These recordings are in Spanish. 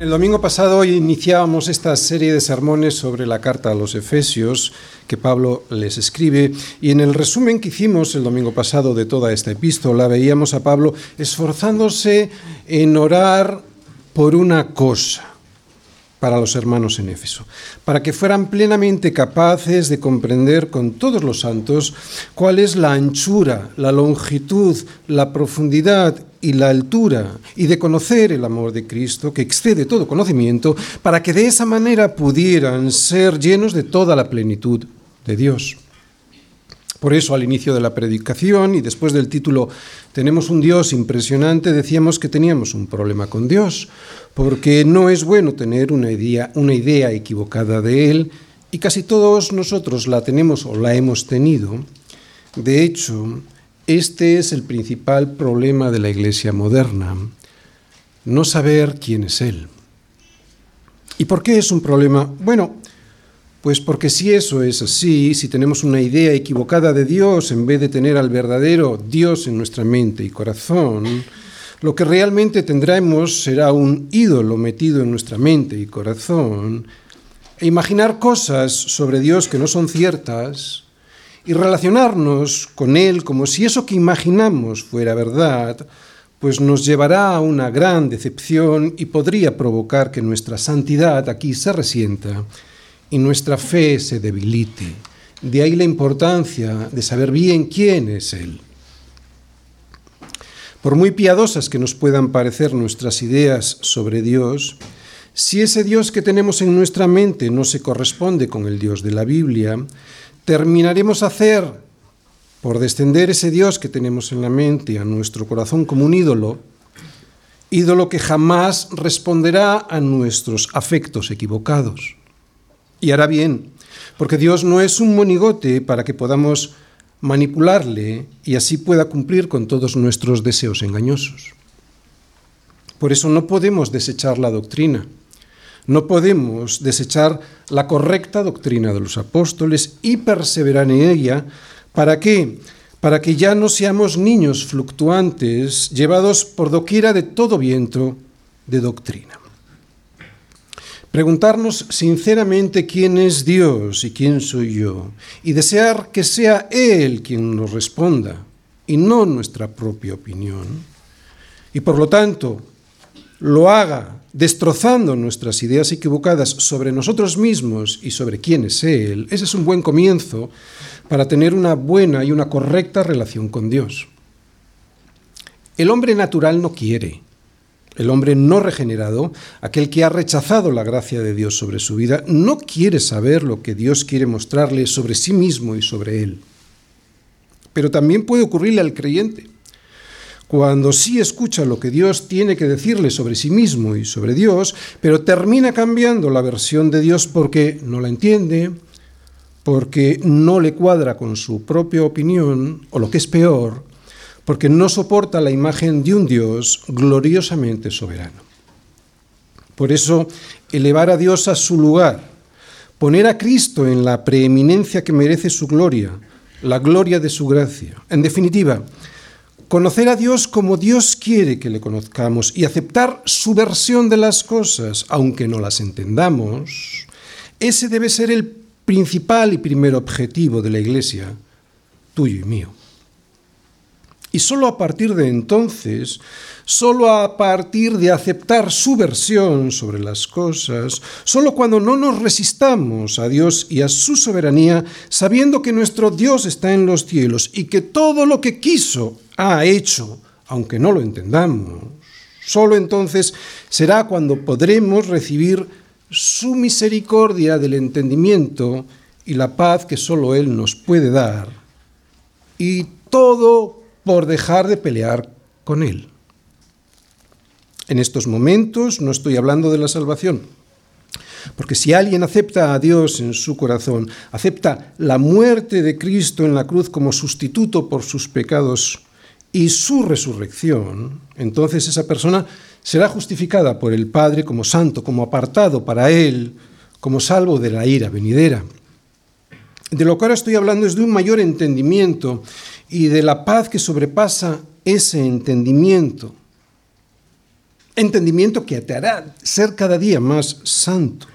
El domingo pasado iniciábamos esta serie de sermones sobre la carta a los Efesios que Pablo les escribe y en el resumen que hicimos el domingo pasado de toda esta epístola veíamos a Pablo esforzándose en orar por una cosa para los hermanos en Éfeso, para que fueran plenamente capaces de comprender con todos los santos cuál es la anchura, la longitud, la profundidad y la altura, y de conocer el amor de Cristo, que excede todo conocimiento, para que de esa manera pudieran ser llenos de toda la plenitud de Dios. Por eso al inicio de la predicación y después del título Tenemos un Dios impresionante, decíamos que teníamos un problema con Dios, porque no es bueno tener una idea, una idea equivocada de Él, y casi todos nosotros la tenemos o la hemos tenido. De hecho, este es el principal problema de la Iglesia moderna, no saber quién es Él. ¿Y por qué es un problema? Bueno, pues porque si eso es así, si tenemos una idea equivocada de Dios en vez de tener al verdadero Dios en nuestra mente y corazón, lo que realmente tendremos será un ídolo metido en nuestra mente y corazón, e imaginar cosas sobre Dios que no son ciertas y relacionarnos con Él como si eso que imaginamos fuera verdad, pues nos llevará a una gran decepción y podría provocar que nuestra santidad aquí se resienta y nuestra fe se debilite. De ahí la importancia de saber bien quién es Él. Por muy piadosas que nos puedan parecer nuestras ideas sobre Dios, si ese Dios que tenemos en nuestra mente no se corresponde con el Dios de la Biblia, terminaremos a hacer, por descender ese Dios que tenemos en la mente a nuestro corazón como un ídolo, ídolo que jamás responderá a nuestros afectos equivocados. Y hará bien, porque Dios no es un monigote para que podamos manipularle y así pueda cumplir con todos nuestros deseos engañosos. Por eso no podemos desechar la doctrina, no podemos desechar la correcta doctrina de los apóstoles y perseverar en ella. ¿Para qué? Para que ya no seamos niños fluctuantes llevados por doquiera de todo viento de doctrina. Preguntarnos sinceramente quién es Dios y quién soy yo, y desear que sea Él quien nos responda, y no nuestra propia opinión, y por lo tanto lo haga destrozando nuestras ideas equivocadas sobre nosotros mismos y sobre quién es Él, ese es un buen comienzo para tener una buena y una correcta relación con Dios. El hombre natural no quiere, el hombre no regenerado, aquel que ha rechazado la gracia de Dios sobre su vida, no quiere saber lo que Dios quiere mostrarle sobre sí mismo y sobre él. Pero también puede ocurrirle al creyente. Cuando sí escucha lo que Dios tiene que decirle sobre sí mismo y sobre Dios, pero termina cambiando la versión de Dios porque no la entiende, porque no le cuadra con su propia opinión, o lo que es peor, porque no soporta la imagen de un Dios gloriosamente soberano. Por eso, elevar a Dios a su lugar, poner a Cristo en la preeminencia que merece su gloria, la gloria de su gracia. En definitiva, conocer a Dios como Dios quiere que le conozcamos y aceptar su versión de las cosas, aunque no las entendamos, ese debe ser el principal y primer objetivo de la Iglesia, tuyo y mío. Y solo a partir de entonces, solo a partir de aceptar su versión sobre las cosas, solo cuando no nos resistamos a Dios y a su soberanía, sabiendo que nuestro Dios está en los cielos y que todo lo que quiso ha hecho, aunque no lo entendamos, solo entonces será cuando podremos recibir su misericordia del entendimiento y la paz que solo Él nos puede dar. Y todo por dejar de pelear con Él. En estos momentos no estoy hablando de la salvación, porque si alguien acepta a Dios en su corazón, acepta la muerte de Cristo en la cruz como sustituto por sus pecados y su resurrección, entonces esa persona será justificada por el Padre como santo, como apartado para Él, como salvo de la ira venidera. De lo que ahora estoy hablando es de un mayor entendimiento y de la paz que sobrepasa ese entendimiento. entendimiento que te hará ser cada día más santo.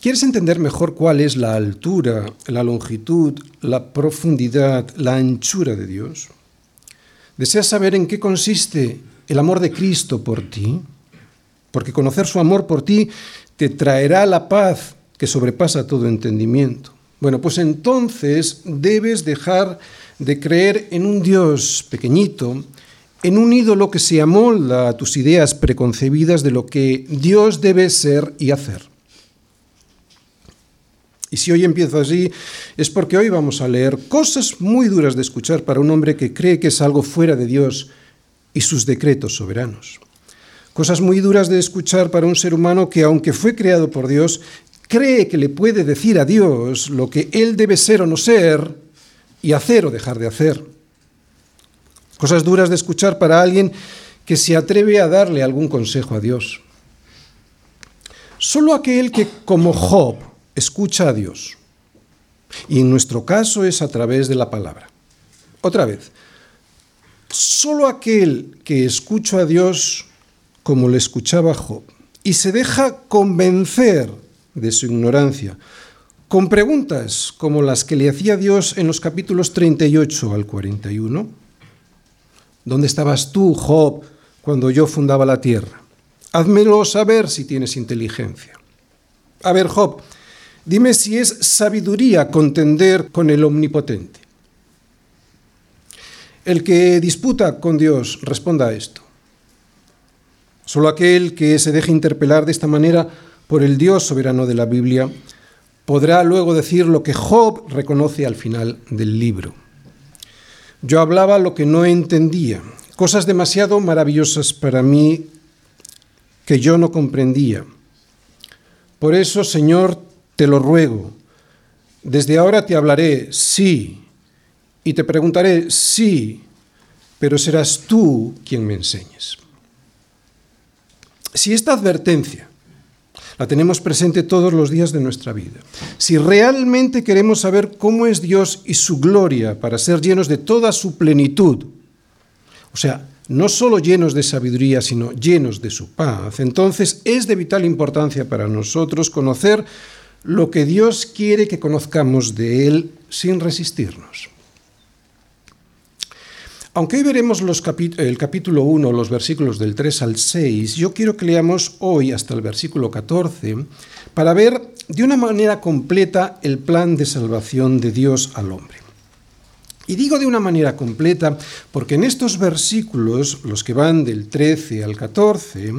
¿Quieres entender mejor cuál es la altura, la longitud, la profundidad, la anchura de Dios? ¿Deseas saber en qué consiste el amor de Cristo por ti? Porque conocer su amor por ti te traerá la paz que sobrepasa todo entendimiento. Bueno, pues entonces debes dejar de creer en un Dios pequeñito, en un ídolo que se amolda a tus ideas preconcebidas de lo que Dios debe ser y hacer. Y si hoy empiezo así, es porque hoy vamos a leer cosas muy duras de escuchar para un hombre que cree que es algo fuera de Dios y sus decretos soberanos. Cosas muy duras de escuchar para un ser humano que, aunque fue creado por Dios, cree que le puede decir a Dios lo que Él debe ser o no ser y hacer o dejar de hacer. Cosas duras de escuchar para alguien que se atreve a darle algún consejo a Dios. Solo aquel que, como Job, escucha a Dios. Y en nuestro caso es a través de la palabra. Otra vez, solo aquel que escucha a Dios como le escuchaba Job y se deja convencer de su ignorancia con preguntas como las que le hacía Dios en los capítulos 38 al 41. ¿Dónde estabas tú, Job, cuando yo fundaba la tierra? Házmelo saber si tienes inteligencia. A ver, Job, Dime si es sabiduría contender con el omnipotente. El que disputa con Dios, responda a esto. Solo aquel que se deje interpelar de esta manera por el Dios soberano de la Biblia podrá luego decir lo que Job reconoce al final del libro. Yo hablaba lo que no entendía, cosas demasiado maravillosas para mí que yo no comprendía. Por eso, Señor, te lo ruego. Desde ahora te hablaré, sí, y te preguntaré, sí, pero serás tú quien me enseñes. Si esta advertencia la tenemos presente todos los días de nuestra vida, si realmente queremos saber cómo es Dios y su gloria para ser llenos de toda su plenitud, o sea, no solo llenos de sabiduría, sino llenos de su paz, entonces es de vital importancia para nosotros conocer lo que Dios quiere que conozcamos de Él sin resistirnos. Aunque hoy veremos el capítulo 1, los versículos del 3 al 6, yo quiero que leamos hoy hasta el versículo 14 para ver de una manera completa el plan de salvación de Dios al hombre. Y digo de una manera completa porque en estos versículos, los que van del 13 al 14,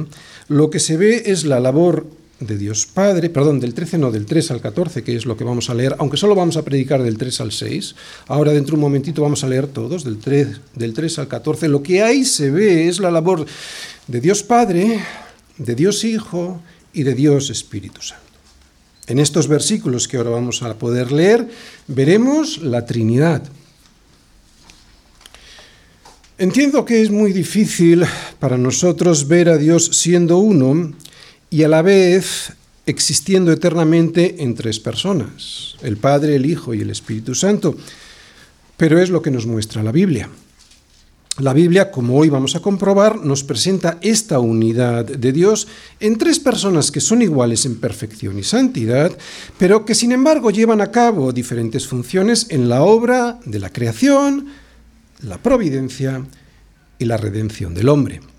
lo que se ve es la labor de Dios Padre, perdón, del 13 no, del 3 al 14, que es lo que vamos a leer, aunque solo vamos a predicar del 3 al 6. Ahora dentro de un momentito vamos a leer todos, del 3, del 3 al 14. Lo que ahí se ve es la labor de Dios Padre, de Dios Hijo y de Dios Espíritu Santo. En estos versículos que ahora vamos a poder leer, veremos la Trinidad. Entiendo que es muy difícil para nosotros ver a Dios siendo uno y a la vez existiendo eternamente en tres personas, el Padre, el Hijo y el Espíritu Santo. Pero es lo que nos muestra la Biblia. La Biblia, como hoy vamos a comprobar, nos presenta esta unidad de Dios en tres personas que son iguales en perfección y santidad, pero que sin embargo llevan a cabo diferentes funciones en la obra de la creación, la providencia y la redención del hombre.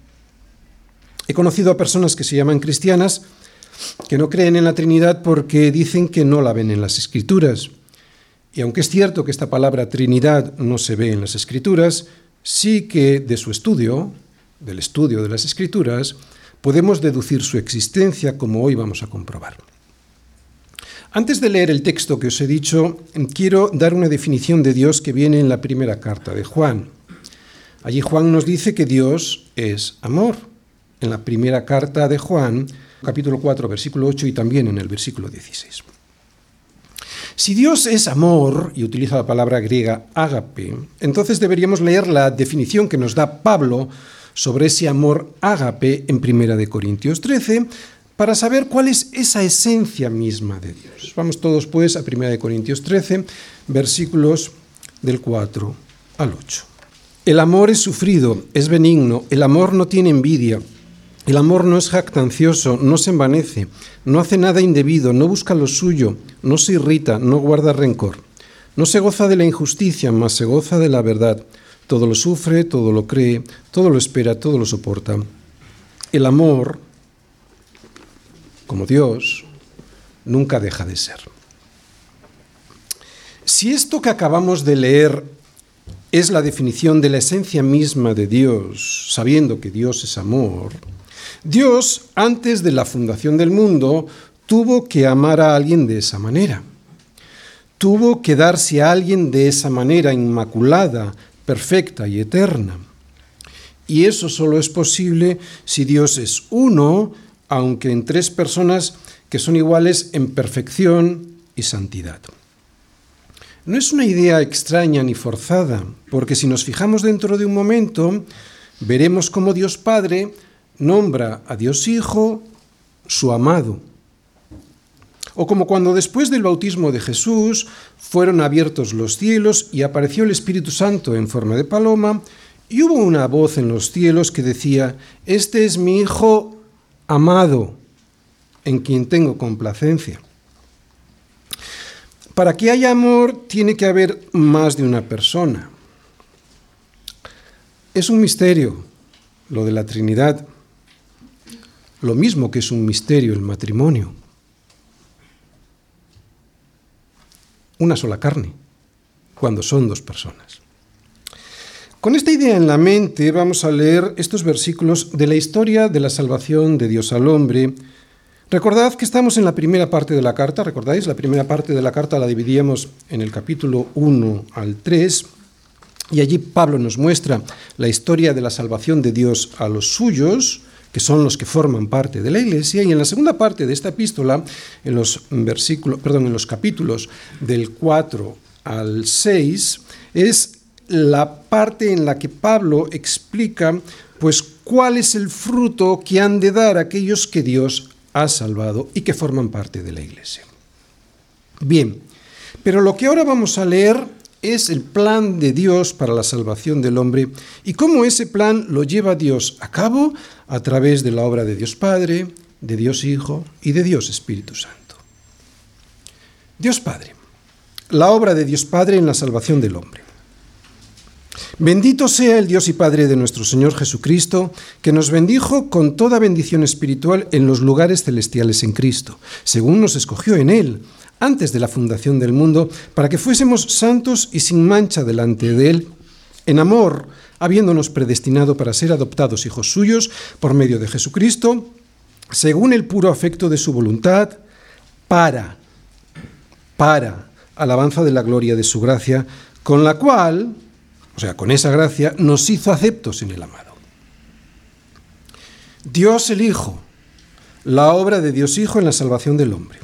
He conocido a personas que se llaman cristianas que no creen en la Trinidad porque dicen que no la ven en las Escrituras. Y aunque es cierto que esta palabra Trinidad no se ve en las Escrituras, sí que de su estudio, del estudio de las Escrituras, podemos deducir su existencia como hoy vamos a comprobar. Antes de leer el texto que os he dicho, quiero dar una definición de Dios que viene en la primera carta de Juan. Allí Juan nos dice que Dios es amor en la primera carta de Juan, capítulo 4, versículo 8 y también en el versículo 16. Si Dios es amor, y utiliza la palabra griega ágape, entonces deberíamos leer la definición que nos da Pablo sobre ese amor ágape en Primera de Corintios 13 para saber cuál es esa esencia misma de Dios. Vamos todos pues a Primera Corintios 13, versículos del 4 al 8. El amor es sufrido, es benigno, el amor no tiene envidia, el amor no es jactancioso, no se envanece, no hace nada indebido, no busca lo suyo, no se irrita, no guarda rencor. No se goza de la injusticia, mas se goza de la verdad. Todo lo sufre, todo lo cree, todo lo espera, todo lo soporta. El amor, como Dios, nunca deja de ser. Si esto que acabamos de leer es la definición de la esencia misma de Dios, sabiendo que Dios es amor, Dios, antes de la fundación del mundo, tuvo que amar a alguien de esa manera. Tuvo que darse a alguien de esa manera inmaculada, perfecta y eterna. Y eso solo es posible si Dios es uno, aunque en tres personas que son iguales en perfección y santidad. No es una idea extraña ni forzada, porque si nos fijamos dentro de un momento, veremos cómo Dios Padre nombra a Dios Hijo su amado. O como cuando después del bautismo de Jesús fueron abiertos los cielos y apareció el Espíritu Santo en forma de paloma, y hubo una voz en los cielos que decía, Este es mi Hijo amado, en quien tengo complacencia. Para que haya amor tiene que haber más de una persona. Es un misterio lo de la Trinidad lo mismo que es un misterio el matrimonio. Una sola carne, cuando son dos personas. Con esta idea en la mente vamos a leer estos versículos de la historia de la salvación de Dios al hombre. Recordad que estamos en la primera parte de la carta, ¿recordáis? La primera parte de la carta la dividíamos en el capítulo 1 al 3, y allí Pablo nos muestra la historia de la salvación de Dios a los suyos, que son los que forman parte de la Iglesia, y en la segunda parte de esta epístola, en los versículos, perdón, en los capítulos del 4 al 6, es la parte en la que Pablo explica pues cuál es el fruto que han de dar aquellos que Dios ha salvado y que forman parte de la Iglesia. Bien, pero lo que ahora vamos a leer es el plan de Dios para la salvación del hombre y cómo ese plan lo lleva Dios a cabo a través de la obra de Dios Padre, de Dios Hijo y de Dios Espíritu Santo. Dios Padre, la obra de Dios Padre en la salvación del hombre. Bendito sea el Dios y Padre de nuestro Señor Jesucristo, que nos bendijo con toda bendición espiritual en los lugares celestiales en Cristo, según nos escogió en Él antes de la fundación del mundo, para que fuésemos santos y sin mancha delante de Él, en amor, habiéndonos predestinado para ser adoptados hijos suyos por medio de Jesucristo, según el puro afecto de su voluntad, para, para alabanza de la gloria de su gracia, con la cual, o sea, con esa gracia, nos hizo aceptos en el amado. Dios el Hijo, la obra de Dios Hijo en la salvación del hombre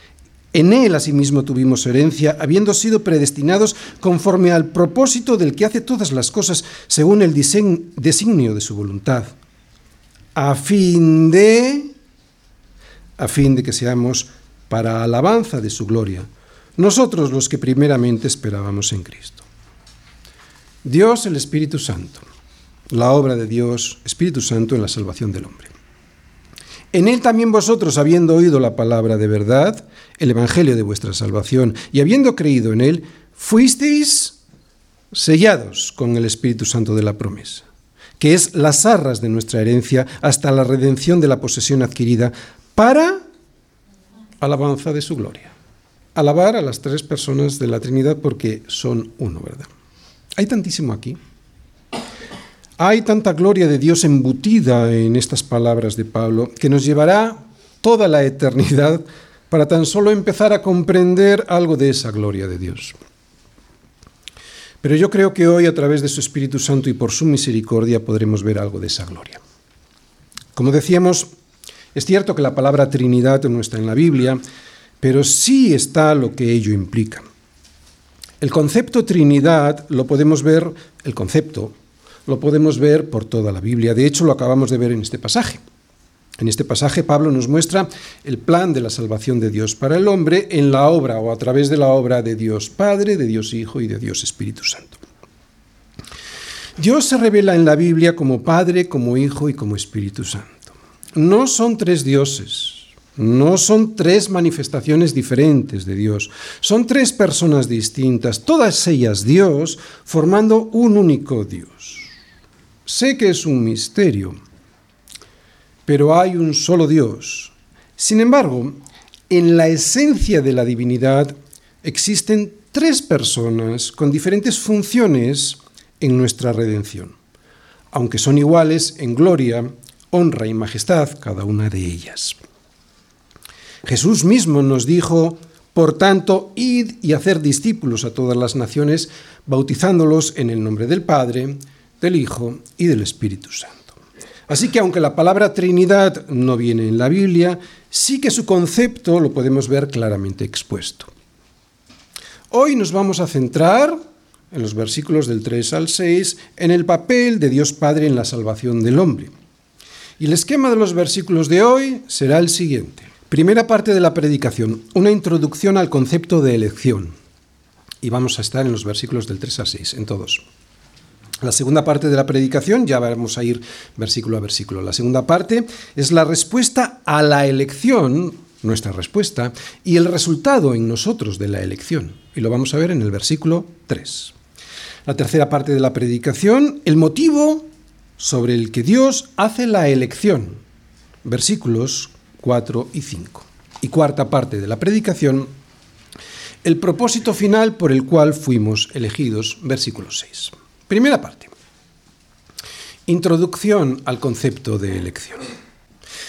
en él asimismo tuvimos herencia, habiendo sido predestinados conforme al propósito del que hace todas las cosas según el designio de su voluntad, a fin de, a fin de que seamos para alabanza de su gloria, nosotros los que primeramente esperábamos en Cristo. Dios el Espíritu Santo, la obra de Dios, Espíritu Santo en la salvación del hombre. En él también vosotros, habiendo oído la palabra de verdad, el Evangelio de vuestra salvación, y habiendo creído en él, fuisteis sellados con el Espíritu Santo de la promesa, que es las arras de nuestra herencia hasta la redención de la posesión adquirida para alabanza de su gloria. Alabar a las tres personas de la Trinidad porque son uno, ¿verdad? Hay tantísimo aquí. Hay tanta gloria de Dios embutida en estas palabras de Pablo que nos llevará toda la eternidad para tan solo empezar a comprender algo de esa gloria de Dios. Pero yo creo que hoy a través de su Espíritu Santo y por su misericordia podremos ver algo de esa gloria. Como decíamos, es cierto que la palabra Trinidad no está en la Biblia, pero sí está lo que ello implica. El concepto Trinidad lo podemos ver, el concepto lo podemos ver por toda la Biblia. De hecho, lo acabamos de ver en este pasaje. En este pasaje Pablo nos muestra el plan de la salvación de Dios para el hombre en la obra o a través de la obra de Dios Padre, de Dios Hijo y de Dios Espíritu Santo. Dios se revela en la Biblia como Padre, como Hijo y como Espíritu Santo. No son tres dioses, no son tres manifestaciones diferentes de Dios, son tres personas distintas, todas ellas Dios, formando un único Dios. Sé que es un misterio, pero hay un solo Dios. Sin embargo, en la esencia de la divinidad existen tres personas con diferentes funciones en nuestra redención, aunque son iguales en gloria, honra y majestad cada una de ellas. Jesús mismo nos dijo, por tanto, id y hacer discípulos a todas las naciones, bautizándolos en el nombre del Padre, del Hijo y del Espíritu Santo. Así que aunque la palabra Trinidad no viene en la Biblia, sí que su concepto lo podemos ver claramente expuesto. Hoy nos vamos a centrar, en los versículos del 3 al 6, en el papel de Dios Padre en la salvación del hombre. Y el esquema de los versículos de hoy será el siguiente. Primera parte de la predicación, una introducción al concepto de elección. Y vamos a estar en los versículos del 3 al 6, en todos. La segunda parte de la predicación, ya vamos a ir versículo a versículo. La segunda parte es la respuesta a la elección, nuestra respuesta, y el resultado en nosotros de la elección. Y lo vamos a ver en el versículo 3. La tercera parte de la predicación, el motivo sobre el que Dios hace la elección. Versículos 4 y 5. Y cuarta parte de la predicación, el propósito final por el cual fuimos elegidos, versículo 6. Primera parte. Introducción al concepto de elección.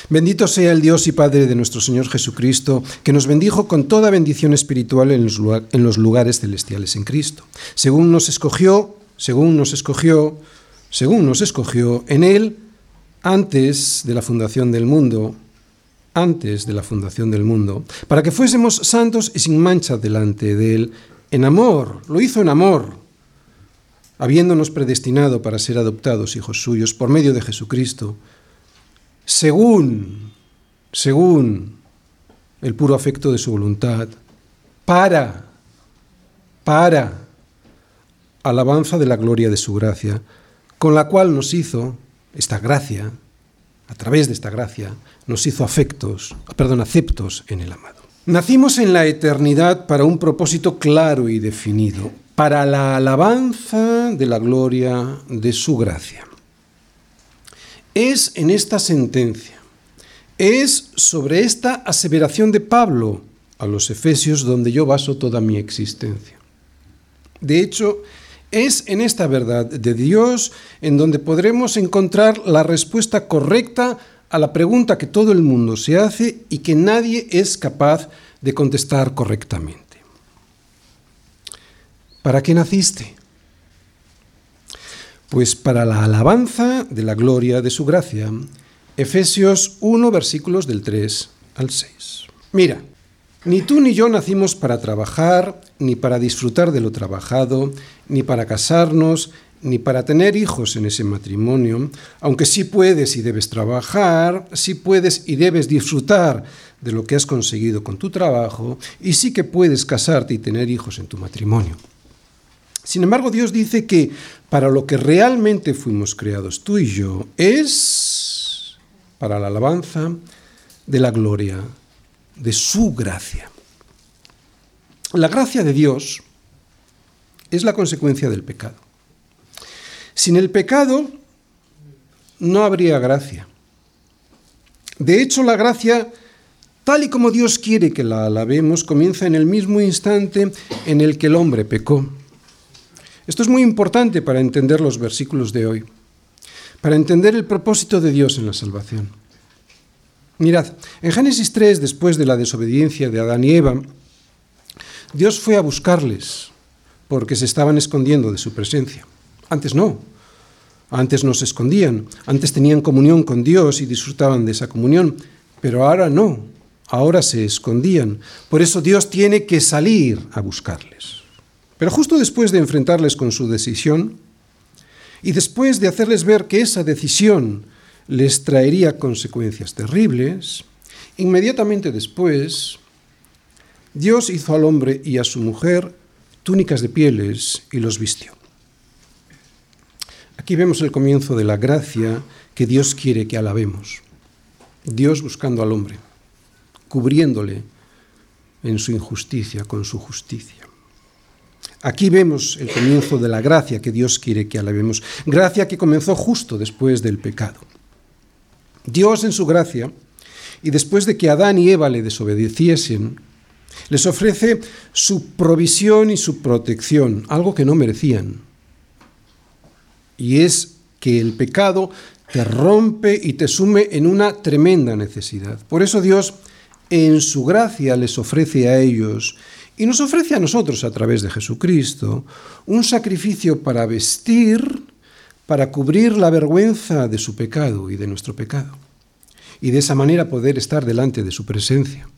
Bendito sea el Dios y Padre de nuestro Señor Jesucristo, que nos bendijo con toda bendición espiritual en los lugares celestiales en Cristo, según nos escogió, según nos escogió, según nos escogió en Él antes de la fundación del mundo, antes de la fundación del mundo, para que fuésemos santos y sin mancha delante de Él, en amor, lo hizo en amor, habiéndonos predestinado para ser adoptados hijos suyos por medio de Jesucristo, según, según el puro afecto de su voluntad, para, para alabanza de la gloria de su gracia, con la cual nos hizo esta gracia, a través de esta gracia, nos hizo afectos, perdón, aceptos en el amado. Nacimos en la eternidad para un propósito claro y definido, para la alabanza de la gloria de su gracia. Es en esta sentencia, es sobre esta aseveración de Pablo a los Efesios donde yo baso toda mi existencia. De hecho, es en esta verdad de Dios en donde podremos encontrar la respuesta correcta a la pregunta que todo el mundo se hace y que nadie es capaz de contestar correctamente. ¿Para qué naciste? Pues para la alabanza de la gloria de su gracia. Efesios 1, versículos del 3 al 6. Mira, ni tú ni yo nacimos para trabajar, ni para disfrutar de lo trabajado, ni para casarnos, ni para tener hijos en ese matrimonio, aunque sí puedes y debes trabajar, sí puedes y debes disfrutar de lo que has conseguido con tu trabajo, y sí que puedes casarte y tener hijos en tu matrimonio. Sin embargo, Dios dice que para lo que realmente fuimos creados tú y yo es para la alabanza de la gloria de su gracia. La gracia de Dios es la consecuencia del pecado. Sin el pecado no habría gracia. De hecho, la gracia, tal y como Dios quiere que la alabemos, comienza en el mismo instante en el que el hombre pecó. Esto es muy importante para entender los versículos de hoy, para entender el propósito de Dios en la salvación. Mirad, en Génesis 3, después de la desobediencia de Adán y Eva, Dios fue a buscarles porque se estaban escondiendo de su presencia. Antes no. Antes no se escondían, antes tenían comunión con Dios y disfrutaban de esa comunión, pero ahora no, ahora se escondían. Por eso Dios tiene que salir a buscarles. Pero justo después de enfrentarles con su decisión y después de hacerles ver que esa decisión les traería consecuencias terribles, inmediatamente después Dios hizo al hombre y a su mujer túnicas de pieles y los vistió. Aquí vemos el comienzo de la gracia que Dios quiere que alabemos. Dios buscando al hombre, cubriéndole en su injusticia con su justicia. Aquí vemos el comienzo de la gracia que Dios quiere que alabemos, gracia que comenzó justo después del pecado. Dios en su gracia, y después de que Adán y Eva le desobedeciesen, les ofrece su provisión y su protección, algo que no merecían y es que el pecado te rompe y te sume en una tremenda necesidad. Por eso Dios en su gracia les ofrece a ellos y nos ofrece a nosotros a través de Jesucristo un sacrificio para vestir, para cubrir la vergüenza de su pecado y de nuestro pecado, y de esa manera poder estar delante de su presencia.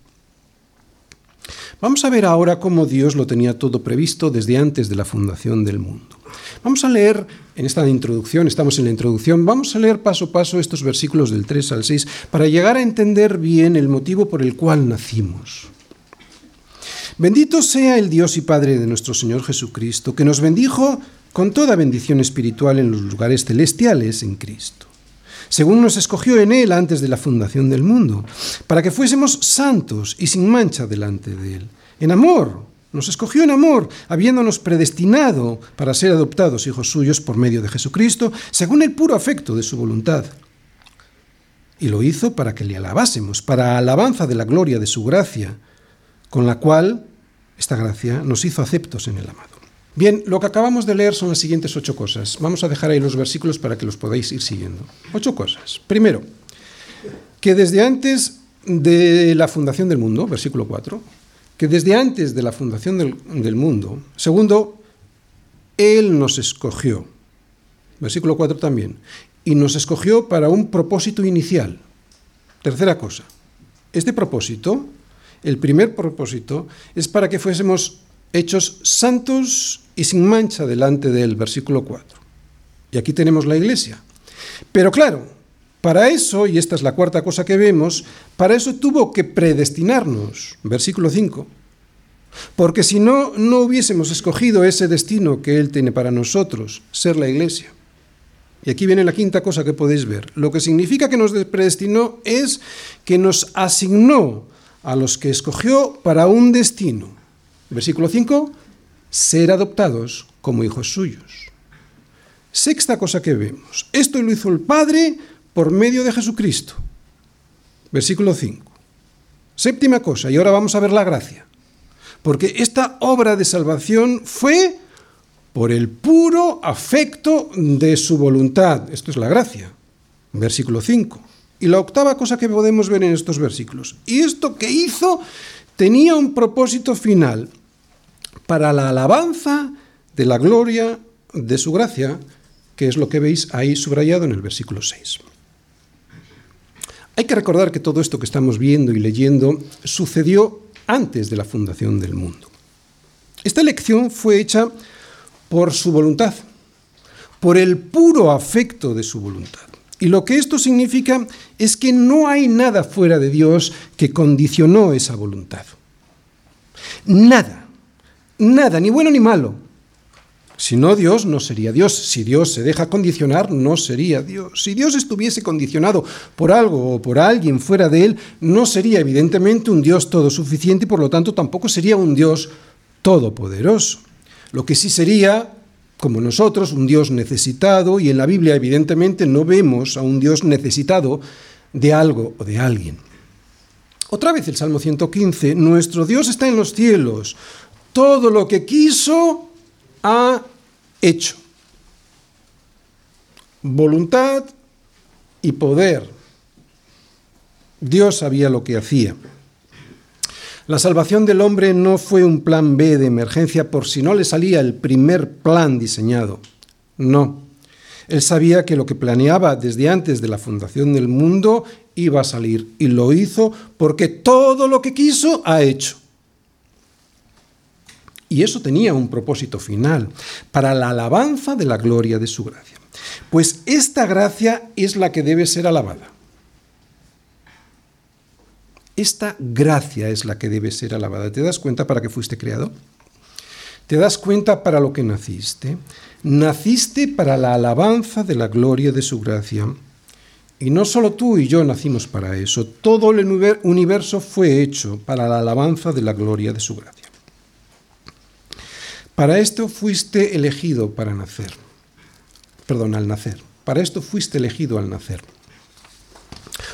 Vamos a ver ahora cómo Dios lo tenía todo previsto desde antes de la fundación del mundo. Vamos a leer, en esta introducción, estamos en la introducción, vamos a leer paso a paso estos versículos del 3 al 6 para llegar a entender bien el motivo por el cual nacimos. Bendito sea el Dios y Padre de nuestro Señor Jesucristo, que nos bendijo con toda bendición espiritual en los lugares celestiales en Cristo, según nos escogió en Él antes de la fundación del mundo, para que fuésemos santos y sin mancha delante de Él, en amor nos escogió en amor, habiéndonos predestinado para ser adoptados hijos suyos por medio de Jesucristo, según el puro afecto de su voluntad. Y lo hizo para que le alabásemos, para alabanza de la gloria de su gracia, con la cual esta gracia nos hizo aceptos en el amado. Bien, lo que acabamos de leer son las siguientes ocho cosas. Vamos a dejar ahí los versículos para que los podáis ir siguiendo. Ocho cosas. Primero, que desde antes de la fundación del mundo, versículo 4, que desde antes de la fundación del, mundo, segundo, Él nos escogió, versículo 4 también, y nos escogió para un propósito inicial. Tercera cosa, este propósito, el primer propósito, es para que fuésemos hechos santos y sin mancha delante del versículo 4. Y aquí tenemos la iglesia. Pero claro, para eso, y esta es la cuarta cosa que vemos, para eso tuvo que predestinarnos, versículo 5. Porque si no, no hubiésemos escogido ese destino que Él tiene para nosotros, ser la iglesia. Y aquí viene la quinta cosa que podéis ver. Lo que significa que nos predestinó es que nos asignó a los que escogió para un destino. Versículo 5, ser adoptados como hijos suyos. Sexta cosa que vemos. Esto lo hizo el Padre por medio de Jesucristo. Versículo 5. Séptima cosa, y ahora vamos a ver la gracia. Porque esta obra de salvación fue por el puro afecto de su voluntad. Esto es la gracia. Versículo 5. Y la octava cosa que podemos ver en estos versículos. Y esto que hizo tenía un propósito final para la alabanza de la gloria de su gracia, que es lo que veis ahí subrayado en el versículo 6. Hay que recordar que todo esto que estamos viendo y leyendo sucedió antes de la fundación del mundo. Esta elección fue hecha por su voluntad, por el puro afecto de su voluntad. Y lo que esto significa es que no hay nada fuera de Dios que condicionó esa voluntad. Nada, nada, ni bueno ni malo. Si no, Dios no sería Dios. Si Dios se deja condicionar, no sería Dios. Si Dios estuviese condicionado por algo o por alguien fuera de Él, no sería evidentemente un Dios todo suficiente y por lo tanto tampoco sería un Dios todopoderoso. Lo que sí sería, como nosotros, un Dios necesitado y en la Biblia evidentemente no vemos a un Dios necesitado de algo o de alguien. Otra vez el Salmo 115, nuestro Dios está en los cielos. Todo lo que quiso ha hecho. Voluntad y poder. Dios sabía lo que hacía. La salvación del hombre no fue un plan B de emergencia por si no le salía el primer plan diseñado. No. Él sabía que lo que planeaba desde antes de la fundación del mundo iba a salir y lo hizo porque todo lo que quiso ha hecho. Y eso tenía un propósito final, para la alabanza de la gloria de su gracia. Pues esta gracia es la que debe ser alabada. Esta gracia es la que debe ser alabada. ¿Te das cuenta para qué fuiste creado? ¿Te das cuenta para lo que naciste? Naciste para la alabanza de la gloria de su gracia. Y no solo tú y yo nacimos para eso, todo el universo fue hecho para la alabanza de la gloria de su gracia. Para esto fuiste elegido para nacer. Perdón, al nacer. Para esto fuiste elegido al nacer.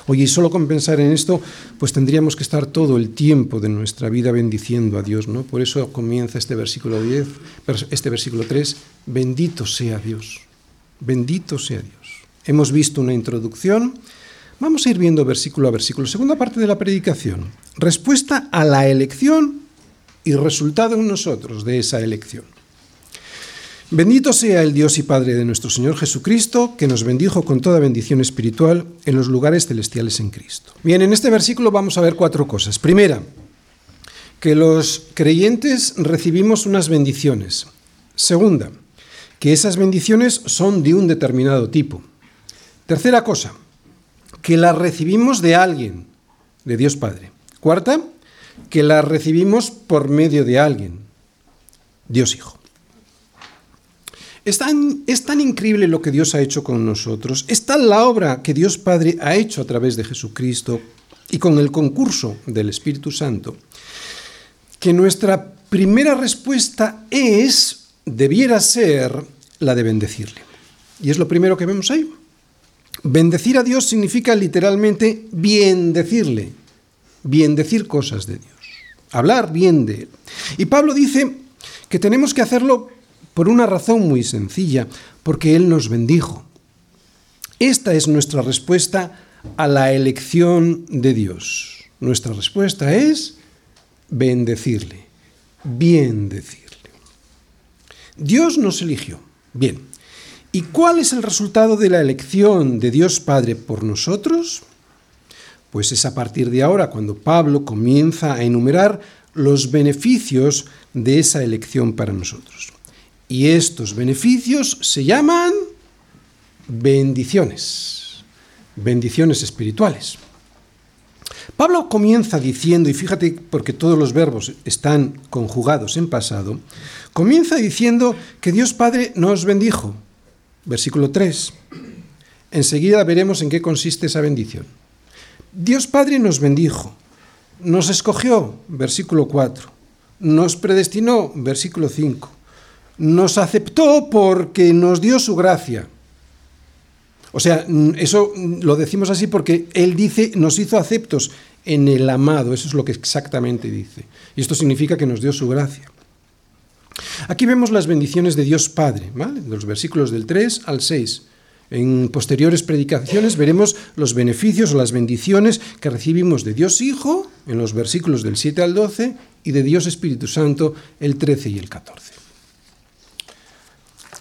Oye, y solo con pensar en esto, pues tendríamos que estar todo el tiempo de nuestra vida bendiciendo a Dios, ¿no? Por eso comienza este versículo 10, este versículo 3, bendito sea Dios, bendito sea Dios. Hemos visto una introducción, vamos a ir viendo versículo a versículo. Segunda parte de la predicación, respuesta a la elección y resultado en nosotros de esa elección. Bendito sea el Dios y Padre de nuestro Señor Jesucristo, que nos bendijo con toda bendición espiritual en los lugares celestiales en Cristo. Bien, en este versículo vamos a ver cuatro cosas. Primera, que los creyentes recibimos unas bendiciones. Segunda, que esas bendiciones son de un determinado tipo. Tercera cosa, que las recibimos de alguien, de Dios Padre. Cuarta, que las recibimos por medio de alguien, Dios Hijo. Es tan, es tan, increíble lo que Dios ha hecho con nosotros, es tal la obra que Dios Padre ha hecho a través de Jesucristo y con el concurso del Espíritu Santo, que nuestra primera respuesta es, debiera ser, la de bendecirle. Y es lo primero que vemos ahí. Bendecir a Dios significa literalmente bien decirle, bien decir cosas de Dios, hablar bien de Él. Y Pablo dice que tenemos que hacerlo por una razón muy sencilla, porque Él nos bendijo. Esta es nuestra respuesta a la elección de Dios. Nuestra respuesta es bendecirle, bien decirle. Dios nos eligió. Bien. ¿Y cuál es el resultado de la elección de Dios Padre por nosotros? Pues es a partir de ahora cuando Pablo comienza a enumerar los beneficios de esa elección para nosotros. Y estos beneficios se llaman bendiciones, bendiciones espirituales. Pablo comienza diciendo, y fíjate porque todos los verbos están conjugados en pasado, comienza diciendo que Dios Padre nos bendijo. Versículo 3. Enseguida veremos en qué consiste esa bendición. Dios Padre nos bendijo, nos escogió, versículo 4, nos predestinó, versículo 5 nos aceptó porque nos dio su gracia. O sea, eso lo decimos así porque Él dice, nos hizo aceptos en el amado, eso es lo que exactamente dice. Y esto significa que nos dio su gracia. Aquí vemos las bendiciones de Dios Padre, ¿vale? Los versículos del 3 al 6. En posteriores predicaciones veremos los beneficios o las bendiciones que recibimos de Dios Hijo en los versículos del 7 al 12 y de Dios Espíritu Santo el 13 y el 14.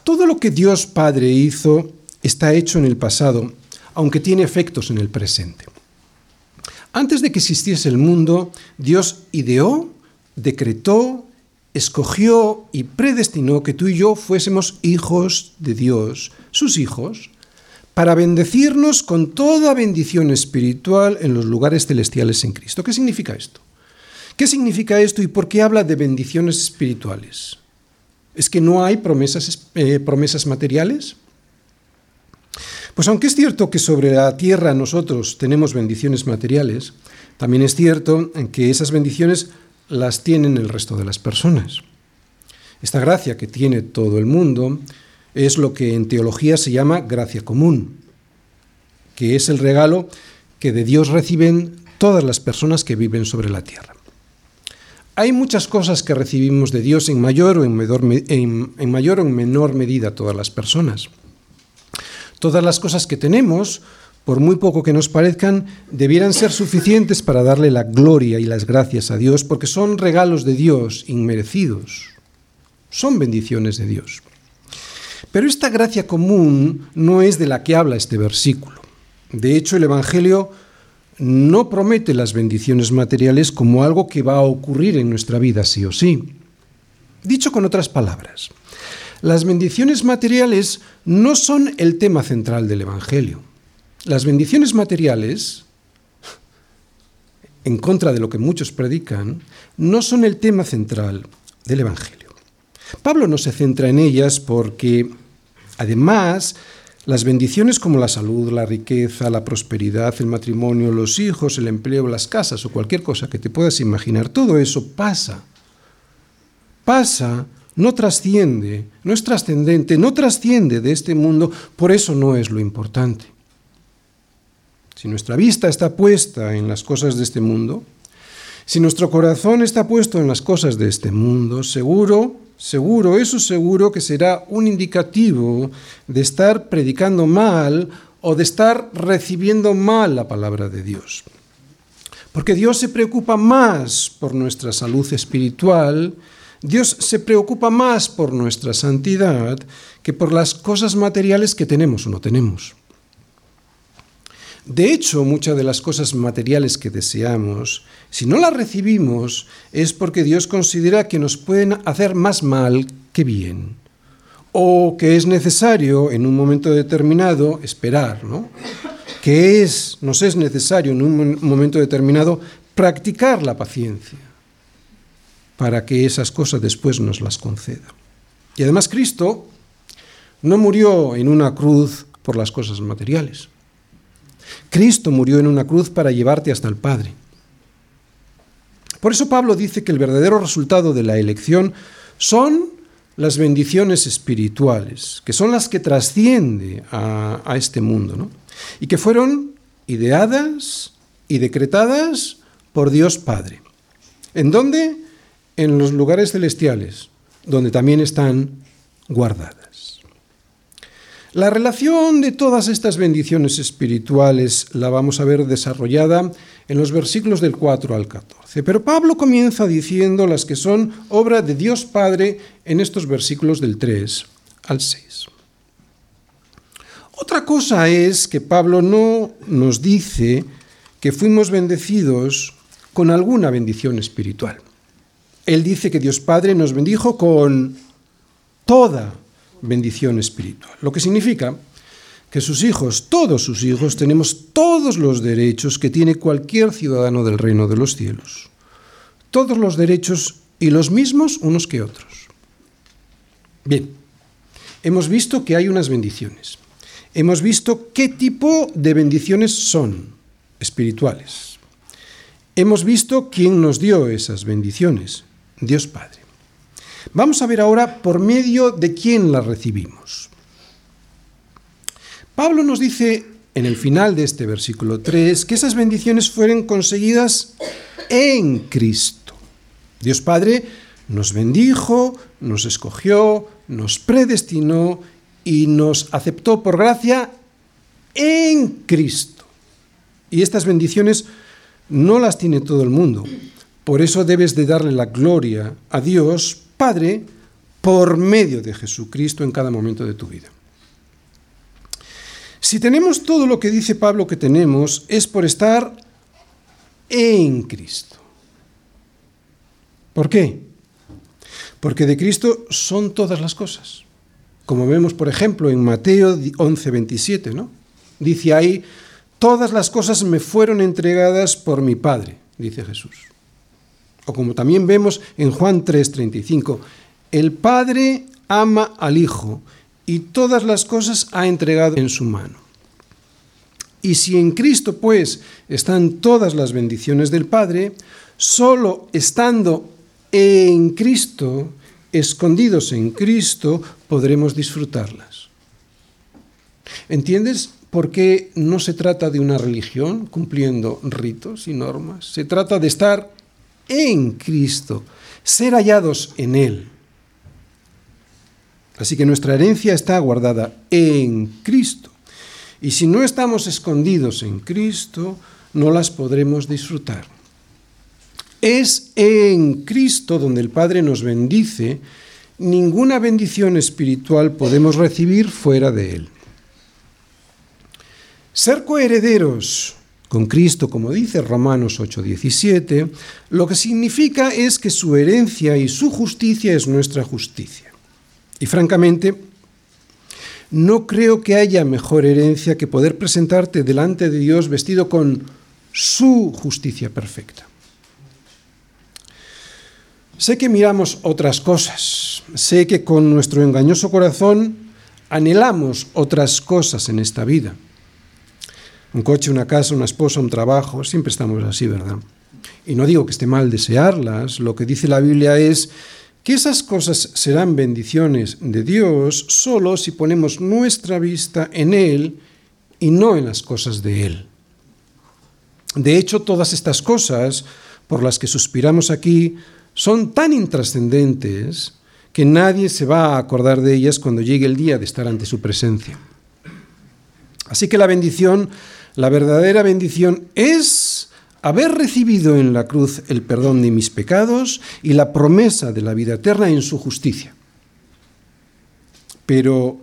Todo lo que Dios Padre hizo está hecho en el pasado, aunque tiene efectos en el presente. Antes de que existiese el mundo, Dios ideó, decretó, escogió y predestinó que tú y yo fuésemos hijos de Dios, sus hijos, para bendecirnos con toda bendición espiritual en los lugares celestiales en Cristo. ¿Qué significa esto? ¿Qué significa esto y por qué habla de bendiciones espirituales? ¿Es que no hay promesas, eh, promesas materiales? Pues aunque es cierto que sobre la tierra nosotros tenemos bendiciones materiales, también es cierto que esas bendiciones las tienen el resto de las personas. Esta gracia que tiene todo el mundo es lo que en teología se llama gracia común, que es el regalo que de Dios reciben todas las personas que viven sobre la tierra. Hay muchas cosas que recibimos de Dios en mayor o en menor, en, mayor o en menor medida todas las personas. Todas las cosas que tenemos, por muy poco que nos parezcan, debieran ser suficientes para darle la gloria y las gracias a Dios, porque son regalos de Dios inmerecidos, son bendiciones de Dios. Pero esta gracia común no es de la que habla este versículo. De hecho, el Evangelio no promete las bendiciones materiales como algo que va a ocurrir en nuestra vida sí o sí. Dicho con otras palabras, las bendiciones materiales no son el tema central del Evangelio. Las bendiciones materiales, en contra de lo que muchos predican, no son el tema central del Evangelio. Pablo no se centra en ellas porque, además, las bendiciones como la salud, la riqueza, la prosperidad, el matrimonio, los hijos, el empleo, las casas o cualquier cosa que te puedas imaginar, todo eso pasa. Pasa, no trasciende, no es trascendente, no trasciende de este mundo, por eso no es lo importante. Si nuestra vista está puesta en las cosas de este mundo, si nuestro corazón está puesto en las cosas de este mundo, seguro seguro, eso seguro que será un indicativo de estar predicando mal o de estar recibiendo mal la palabra de Dios. Porque Dios se preocupa más por nuestra salud espiritual, Dios se preocupa más por nuestra santidad que por las cosas materiales que tenemos o no tenemos. De hecho, muchas de las cosas materiales que deseamos, si no las recibimos, es porque Dios considera que nos pueden hacer más mal que bien, o que es necesario en un momento determinado esperar, ¿no? Que es, nos es necesario en un momento determinado practicar la paciencia para que esas cosas después nos las conceda. Y además Cristo no murió en una cruz por las cosas materiales. Cristo murió en una cruz para llevarte hasta el Padre. Por eso Pablo dice que el verdadero resultado de la elección son las bendiciones espirituales, que son las que trasciende a, a este mundo, ¿no? y que fueron ideadas y decretadas por Dios Padre. ¿En dónde? En los lugares celestiales, donde también están guardadas. La relación de todas estas bendiciones espirituales la vamos a ver desarrollada en los versículos del 4 al 14. Pero Pablo comienza diciendo las que son obra de Dios Padre en estos versículos del 3 al 6. Otra cosa es que Pablo no nos dice que fuimos bendecidos con alguna bendición espiritual. Él dice que Dios Padre nos bendijo con toda bendición espiritual. Lo que significa que sus hijos, todos sus hijos, tenemos todos los derechos que tiene cualquier ciudadano del reino de los cielos. Todos los derechos y los mismos unos que otros. Bien, hemos visto que hay unas bendiciones. Hemos visto qué tipo de bendiciones son espirituales. Hemos visto quién nos dio esas bendiciones, Dios Padre. Vamos a ver ahora por medio de quién las recibimos. Pablo nos dice en el final de este versículo 3 que esas bendiciones fueron conseguidas en Cristo. Dios Padre nos bendijo, nos escogió, nos predestinó y nos aceptó por gracia en Cristo. Y estas bendiciones no las tiene todo el mundo. Por eso debes de darle la gloria a Dios Padre por medio de Jesucristo en cada momento de tu vida. Si tenemos todo lo que dice Pablo que tenemos, es por estar en Cristo. ¿Por qué? Porque de Cristo son todas las cosas. Como vemos, por ejemplo, en Mateo 11, 27, ¿no? Dice ahí, todas las cosas me fueron entregadas por mi Padre, dice Jesús. O como también vemos en Juan 3:35, el Padre ama al Hijo y todas las cosas ha entregado en su mano. Y si en Cristo, pues, están todas las bendiciones del Padre, solo estando en Cristo, escondidos en Cristo, podremos disfrutarlas. ¿Entiendes por qué no se trata de una religión cumpliendo ritos y normas? Se trata de estar en Cristo, ser hallados en Él. Así que nuestra herencia está guardada en Cristo. Y si no estamos escondidos en Cristo, no las podremos disfrutar. Es en Cristo donde el Padre nos bendice ninguna bendición espiritual podemos recibir fuera de Él. Ser coherederos con Cristo, como dice Romanos 8:17, lo que significa es que su herencia y su justicia es nuestra justicia. Y francamente, no creo que haya mejor herencia que poder presentarte delante de Dios vestido con su justicia perfecta. Sé que miramos otras cosas, sé que con nuestro engañoso corazón anhelamos otras cosas en esta vida. Un coche, una casa, una esposa, un trabajo, siempre estamos así, ¿verdad? Y no digo que esté mal desearlas, lo que dice la Biblia es que esas cosas serán bendiciones de Dios solo si ponemos nuestra vista en Él y no en las cosas de Él. De hecho, todas estas cosas por las que suspiramos aquí son tan intrascendentes que nadie se va a acordar de ellas cuando llegue el día de estar ante su presencia. Así que la bendición, la verdadera bendición es haber recibido en la cruz el perdón de mis pecados y la promesa de la vida eterna en su justicia. Pero,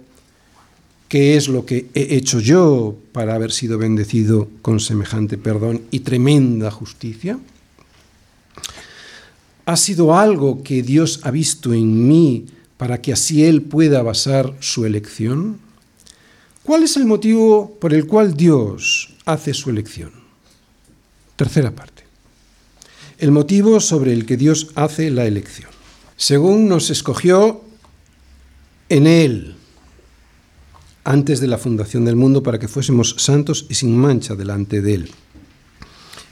¿qué es lo que he hecho yo para haber sido bendecido con semejante perdón y tremenda justicia? ha sido algo que Dios ha visto en mí para que así Él pueda basar su elección? ¿Cuál es el motivo por el cual Dios hace su elección? Tercera parte. El motivo sobre el que Dios hace la elección. Según nos escogió en Él, antes de la fundación del mundo, para que fuésemos santos y sin mancha delante de Él.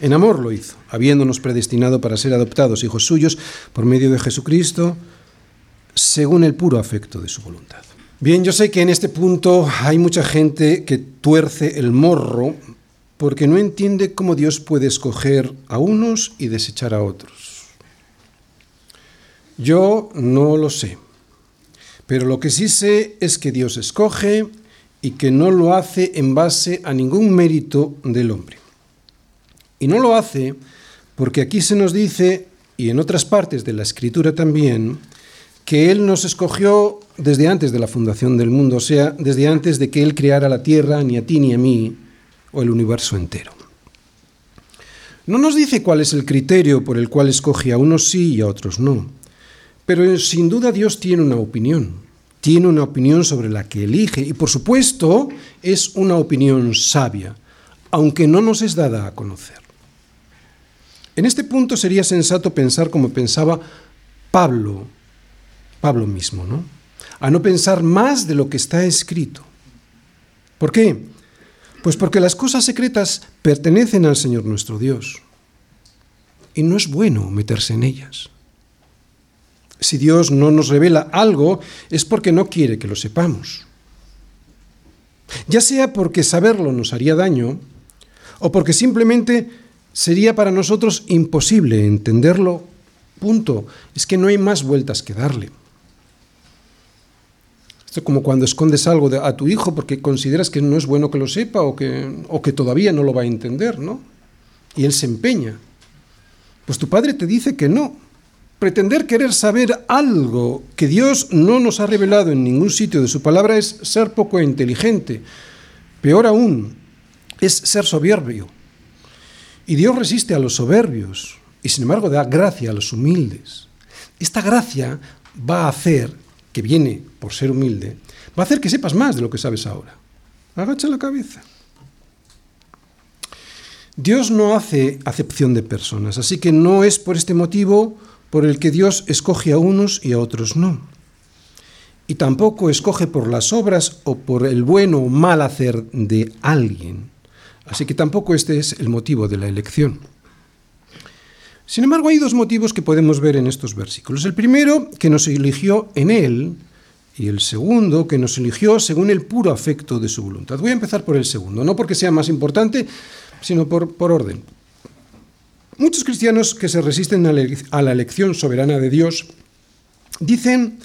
En amor lo hizo, habiéndonos predestinado para ser adoptados hijos suyos por medio de Jesucristo, según el puro afecto de su voluntad. Bien, yo sé que en este punto hay mucha gente que tuerce el morro porque no entiende cómo Dios puede escoger a unos y desechar a otros. Yo no lo sé, pero lo que sí sé es que Dios escoge y que no lo hace en base a ningún mérito del hombre. Y no lo hace porque aquí se nos dice, y en otras partes de la escritura también, que Él nos escogió desde antes de la fundación del mundo, o sea, desde antes de que Él creara la tierra, ni a ti ni a mí, o el universo entero. No nos dice cuál es el criterio por el cual escoge a unos sí y a otros no, pero sin duda Dios tiene una opinión, tiene una opinión sobre la que elige, y por supuesto es una opinión sabia, aunque no nos es dada a conocer. En este punto sería sensato pensar como pensaba Pablo, Pablo mismo, ¿no? A no pensar más de lo que está escrito. ¿Por qué? Pues porque las cosas secretas pertenecen al Señor nuestro Dios. Y no es bueno meterse en ellas. Si Dios no nos revela algo, es porque no quiere que lo sepamos. Ya sea porque saberlo nos haría daño, o porque simplemente sería para nosotros imposible entenderlo. Punto. Es que no hay más vueltas que darle. Como cuando escondes algo a tu hijo porque consideras que no es bueno que lo sepa o que, o que todavía no lo va a entender, ¿no? Y él se empeña. Pues tu padre te dice que no. Pretender querer saber algo que Dios no nos ha revelado en ningún sitio de su palabra es ser poco inteligente. Peor aún, es ser soberbio. Y Dios resiste a los soberbios y sin embargo da gracia a los humildes. Esta gracia va a hacer, que viene por ser humilde, va a hacer que sepas más de lo que sabes ahora. Agacha la cabeza. Dios no hace acepción de personas, así que no es por este motivo por el que Dios escoge a unos y a otros no. Y tampoco escoge por las obras o por el bueno o mal hacer de alguien. Así que tampoco este es el motivo de la elección. Sin embargo, hay dos motivos que podemos ver en estos versículos. El primero, que nos eligió en Él, y el segundo, que nos eligió según el puro afecto de su voluntad. Voy a empezar por el segundo, no porque sea más importante, sino por, por orden. Muchos cristianos que se resisten a la elección soberana de Dios dicen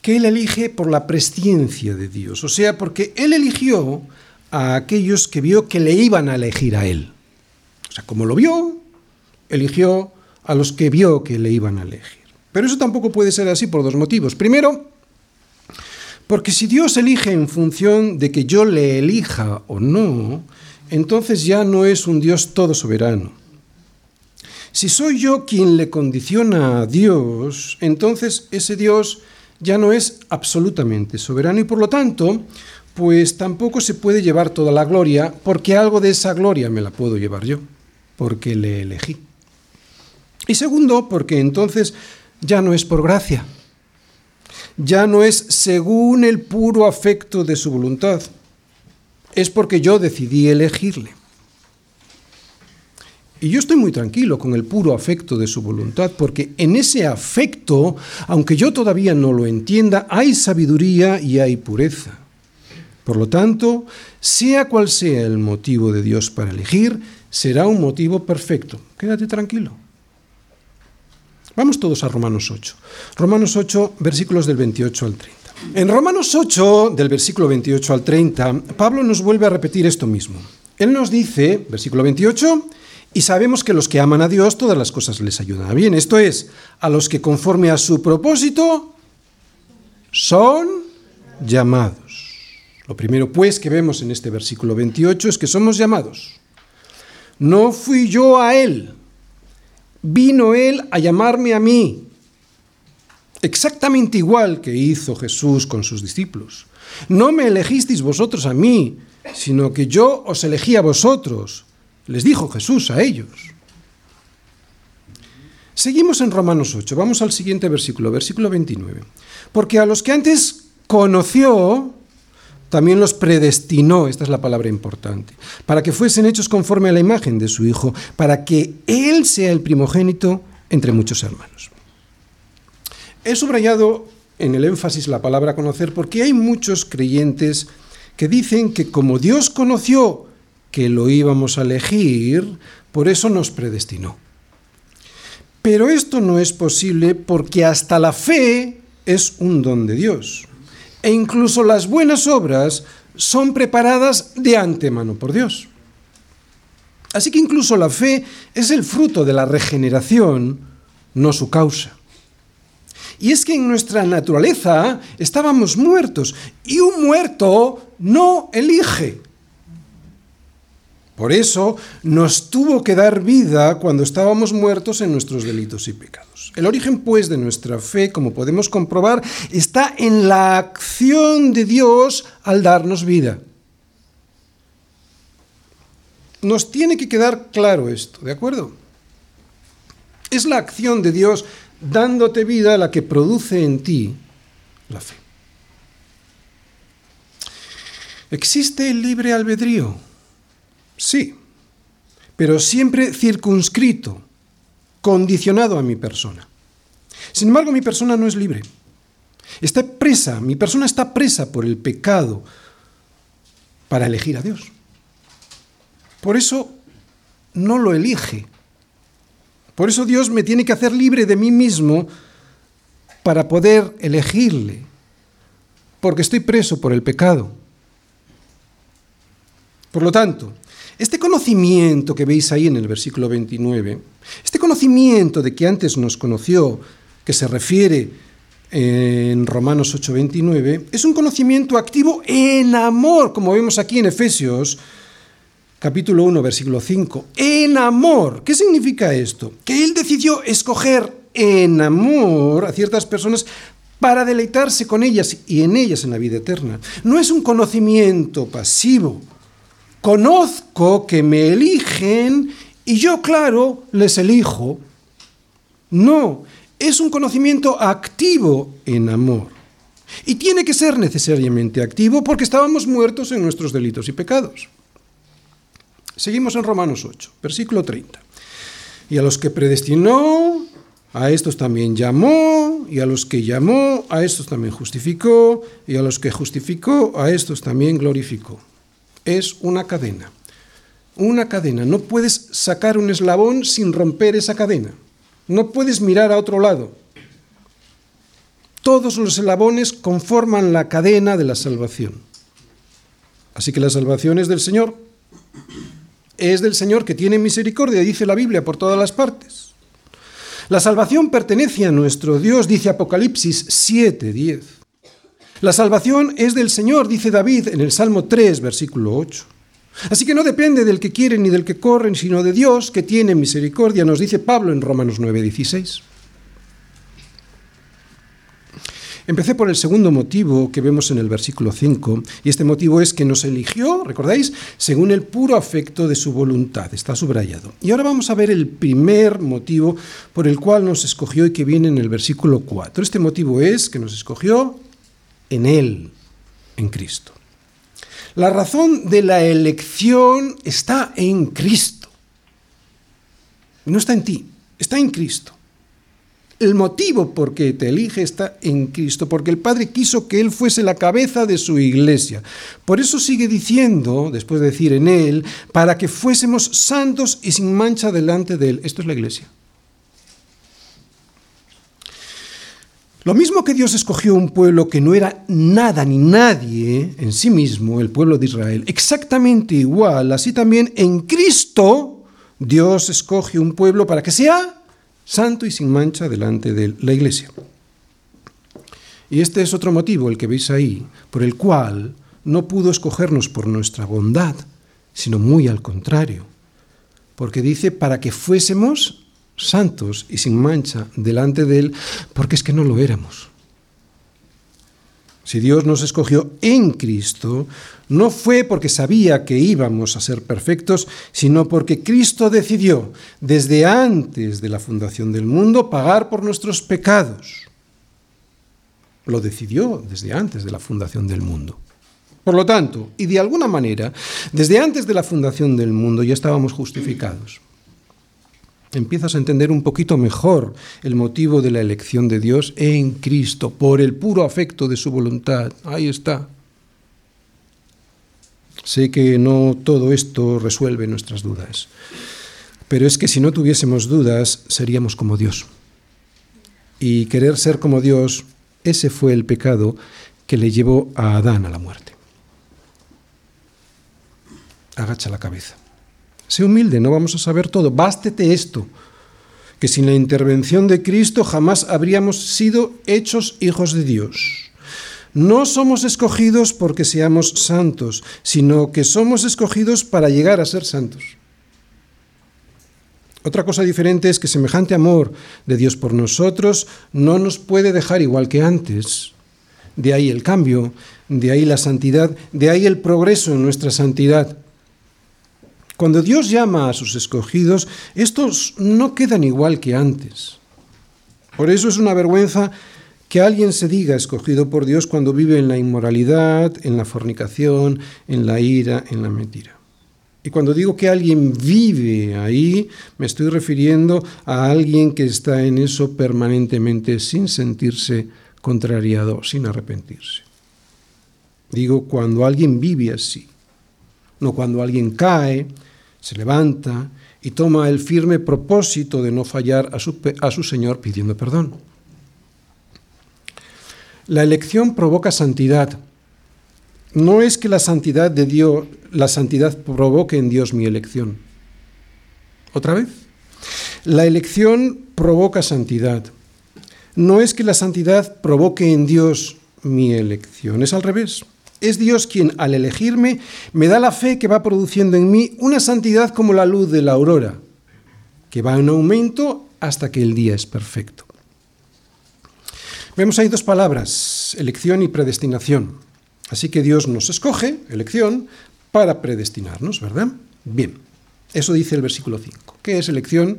que Él elige por la presciencia de Dios, o sea, porque Él eligió a aquellos que vio que le iban a elegir a él. O sea, como lo vio, eligió a los que vio que le iban a elegir. Pero eso tampoco puede ser así por dos motivos. Primero, porque si Dios elige en función de que yo le elija o no, entonces ya no es un Dios todo soberano. Si soy yo quien le condiciona a Dios, entonces ese Dios ya no es absolutamente soberano y por lo tanto, pues tampoco se puede llevar toda la gloria, porque algo de esa gloria me la puedo llevar yo, porque le elegí. Y segundo, porque entonces ya no es por gracia, ya no es según el puro afecto de su voluntad, es porque yo decidí elegirle. Y yo estoy muy tranquilo con el puro afecto de su voluntad, porque en ese afecto, aunque yo todavía no lo entienda, hay sabiduría y hay pureza. Por lo tanto, sea cual sea el motivo de Dios para elegir, será un motivo perfecto. Quédate tranquilo. Vamos todos a Romanos 8. Romanos 8, versículos del 28 al 30. En Romanos 8, del versículo 28 al 30, Pablo nos vuelve a repetir esto mismo. Él nos dice, versículo 28, y sabemos que los que aman a Dios, todas las cosas les ayudan a bien. Esto es, a los que conforme a su propósito son llamados. Lo primero, pues, que vemos en este versículo 28 es que somos llamados. No fui yo a Él, vino Él a llamarme a mí. Exactamente igual que hizo Jesús con sus discípulos. No me elegisteis vosotros a mí, sino que yo os elegí a vosotros les dijo Jesús a ellos. Seguimos en Romanos 8, vamos al siguiente versículo, versículo 29. Porque a los que antes conoció, también los predestinó, esta es la palabra importante, para que fuesen hechos conforme a la imagen de su Hijo, para que Él sea el primogénito entre muchos hermanos. He subrayado en el énfasis la palabra conocer porque hay muchos creyentes que dicen que como Dios conoció que lo íbamos a elegir, por eso nos predestinó. Pero esto no es posible porque hasta la fe es un don de Dios. E incluso las buenas obras son preparadas de antemano por Dios. Así que incluso la fe es el fruto de la regeneración, no su causa. Y es que en nuestra naturaleza estábamos muertos y un muerto no elige. Por eso nos tuvo que dar vida cuando estábamos muertos en nuestros delitos y pecados. El origen, pues, de nuestra fe, como podemos comprobar, está en la acción de Dios al darnos vida. Nos tiene que quedar claro esto, ¿de acuerdo? Es la acción de Dios dándote vida la que produce en ti la fe. ¿Existe el libre albedrío? Sí, pero siempre circunscrito, condicionado a mi persona. Sin embargo, mi persona no es libre. Está presa, mi persona está presa por el pecado para elegir a Dios. Por eso no lo elige. Por eso Dios me tiene que hacer libre de mí mismo para poder elegirle. Porque estoy preso por el pecado. Por lo tanto, este conocimiento que veis ahí en el versículo 29, este conocimiento de que antes nos conoció, que se refiere en Romanos 8:29, es un conocimiento activo en amor, como vemos aquí en Efesios capítulo 1, versículo 5. En amor. ¿Qué significa esto? Que Él decidió escoger en amor a ciertas personas para deleitarse con ellas y en ellas en la vida eterna. No es un conocimiento pasivo, Conozco que me eligen y yo, claro, les elijo. No, es un conocimiento activo en amor. Y tiene que ser necesariamente activo porque estábamos muertos en nuestros delitos y pecados. Seguimos en Romanos 8, versículo 30. Y a los que predestinó, a estos también llamó, y a los que llamó, a estos también justificó, y a los que justificó, a estos también glorificó es una cadena. Una cadena. No puedes sacar un eslabón sin romper esa cadena. No puedes mirar a otro lado. Todos los eslabones conforman la cadena de la salvación. Así que la salvación es del Señor. Es del Señor que tiene misericordia, dice la Biblia, por todas las partes. La salvación pertenece a nuestro Dios, dice Apocalipsis 7:10. La salvación es del Señor, dice David en el Salmo 3, versículo 8. Así que no depende del que quieren ni del que corren, sino de Dios que tiene misericordia, nos dice Pablo en Romanos 9:16. Empecé por el segundo motivo que vemos en el versículo 5, y este motivo es que nos eligió, ¿recordáis?, según el puro afecto de su voluntad, está subrayado. Y ahora vamos a ver el primer motivo por el cual nos escogió y que viene en el versículo 4. Este motivo es que nos escogió en Él, en Cristo. La razón de la elección está en Cristo. No está en ti, está en Cristo. El motivo por que te elige está en Cristo, porque el Padre quiso que Él fuese la cabeza de su iglesia. Por eso sigue diciendo, después de decir en Él, para que fuésemos santos y sin mancha delante de Él. Esto es la iglesia. Lo mismo que Dios escogió un pueblo que no era nada ni nadie en sí mismo, el pueblo de Israel, exactamente igual, así también en Cristo Dios escoge un pueblo para que sea santo y sin mancha delante de la iglesia. Y este es otro motivo, el que veis ahí, por el cual no pudo escogernos por nuestra bondad, sino muy al contrario, porque dice para que fuésemos santos y sin mancha delante de Él, porque es que no lo éramos. Si Dios nos escogió en Cristo, no fue porque sabía que íbamos a ser perfectos, sino porque Cristo decidió, desde antes de la fundación del mundo, pagar por nuestros pecados. Lo decidió desde antes de la fundación del mundo. Por lo tanto, y de alguna manera, desde antes de la fundación del mundo ya estábamos justificados empiezas a entender un poquito mejor el motivo de la elección de Dios en Cristo, por el puro afecto de su voluntad. Ahí está. Sé que no todo esto resuelve nuestras dudas, pero es que si no tuviésemos dudas seríamos como Dios. Y querer ser como Dios, ese fue el pecado que le llevó a Adán a la muerte. Agacha la cabeza. Sé humilde, no vamos a saber todo. Bástete esto, que sin la intervención de Cristo jamás habríamos sido hechos hijos de Dios. No somos escogidos porque seamos santos, sino que somos escogidos para llegar a ser santos. Otra cosa diferente es que semejante amor de Dios por nosotros no nos puede dejar igual que antes. De ahí el cambio, de ahí la santidad, de ahí el progreso en nuestra santidad. Cuando Dios llama a sus escogidos, estos no quedan igual que antes. Por eso es una vergüenza que alguien se diga escogido por Dios cuando vive en la inmoralidad, en la fornicación, en la ira, en la mentira. Y cuando digo que alguien vive ahí, me estoy refiriendo a alguien que está en eso permanentemente sin sentirse contrariado, sin arrepentirse. Digo cuando alguien vive así, no cuando alguien cae, se levanta y toma el firme propósito de no fallar a su, Señor pidiendo perdón. La elección provoca santidad. No es que la santidad de Dios, la santidad provoque en Dios mi elección. ¿Otra vez? La elección provoca santidad. No es que la santidad provoque en Dios mi elección, es al revés. Es Dios quien, al elegirme, me da la fe que va produciendo en mí una santidad como la luz de la aurora, que va en aumento hasta que el día es perfecto. Vemos ahí dos palabras, elección y predestinación. Así que Dios nos escoge, elección, para predestinarnos, ¿verdad? Bien, eso dice el versículo 5. ¿Qué es elección?